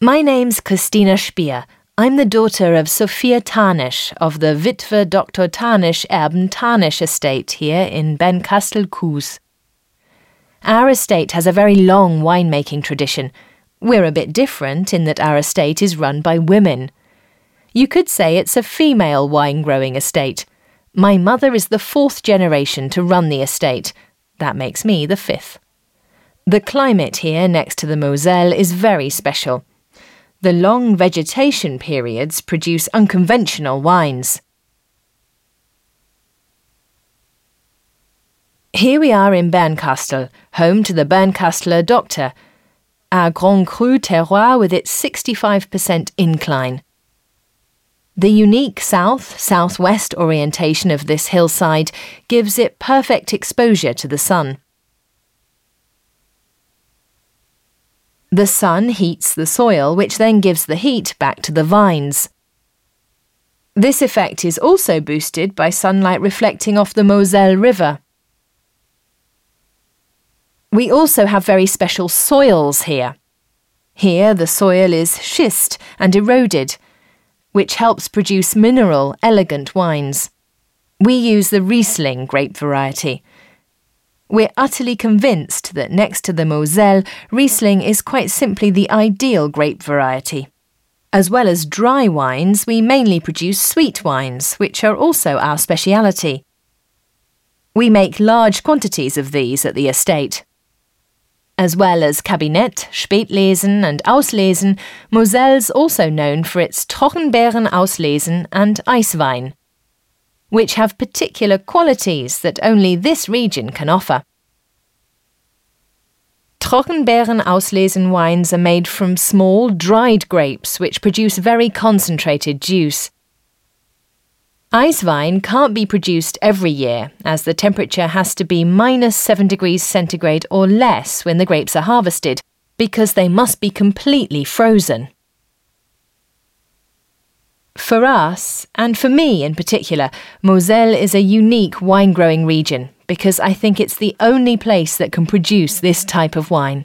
My name's Christina Spier. I'm the daughter of Sophia Thanisch of the Witwe Dr. Thanisch Erben Thanisch estate here in Bernkastel-Kues. Our estate has a very long winemaking tradition. We're a bit different in that our estate is run by women. You could say it's a female wine growing estate. My mother is the fourth generation to run the estate. That makes me the fifth. The climate here next to the Moselle is very special. The long vegetation periods produce unconventional wines. Here we are in Bernkastel, home to the Bernkasteler Doctor, our Grand Cru terroir with its 65% incline. The unique south southwest orientation of this hillside gives it perfect exposure to the sun. The sun heats the soil, which then gives the heat back to the vines. This effect is also boosted by sunlight reflecting off the Moselle River. We also have very special soils here. Here the soil is schist and eroded, which helps produce mineral, elegant wines. We use the Riesling grape variety. We're utterly convinced that next to the Moselle, Riesling is quite simply the ideal grape variety. As well as dry wines, we mainly produce sweet wines, which are also our speciality. We make large quantities of these at the estate. As well as Kabinett, Spätlesen, and Auslesen, Moselle's also known for its Trockenbeeren Auslesen and Eiswein which have particular qualities that only this region can offer. Trockenbeeren auslesen wines are made from small, dried grapes which produce very concentrated juice. Eiswein can't be produced every year, as the temperature has to be minus 7 degrees centigrade or less when the grapes are harvested, because they must be completely frozen. For us, and for me in particular, Moselle is a unique wine growing region because I think it's the only place that can produce this type of wine.